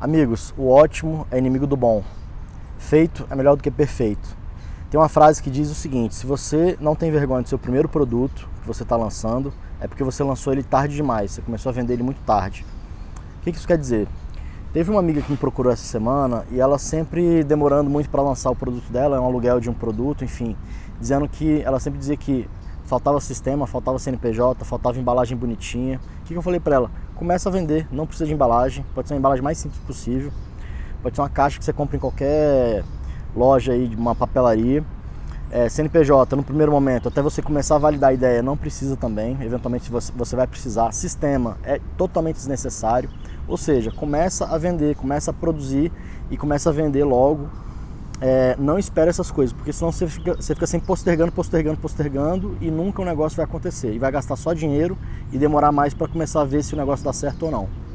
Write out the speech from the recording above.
Amigos, o ótimo é inimigo do bom. Feito é melhor do que perfeito. Tem uma frase que diz o seguinte: se você não tem vergonha do seu primeiro produto que você está lançando, é porque você lançou ele tarde demais, você começou a vender ele muito tarde. O que isso quer dizer? Teve uma amiga que me procurou essa semana e ela sempre demorando muito para lançar o produto dela, é um aluguel de um produto, enfim, dizendo que ela sempre dizia que faltava sistema, faltava CNPJ, faltava embalagem bonitinha. O que eu falei para ela? Começa a vender, não precisa de embalagem, pode ser uma embalagem mais simples possível, pode ser uma caixa que você compra em qualquer loja aí, de uma papelaria. É, CNPJ, no primeiro momento, até você começar a validar a ideia, não precisa também, eventualmente você, você vai precisar. Sistema é totalmente desnecessário, ou seja, começa a vender, começa a produzir e começa a vender logo é, não espere essas coisas, porque senão você fica, você fica sempre postergando, postergando, postergando e nunca o negócio vai acontecer. E vai gastar só dinheiro e demorar mais para começar a ver se o negócio dá certo ou não.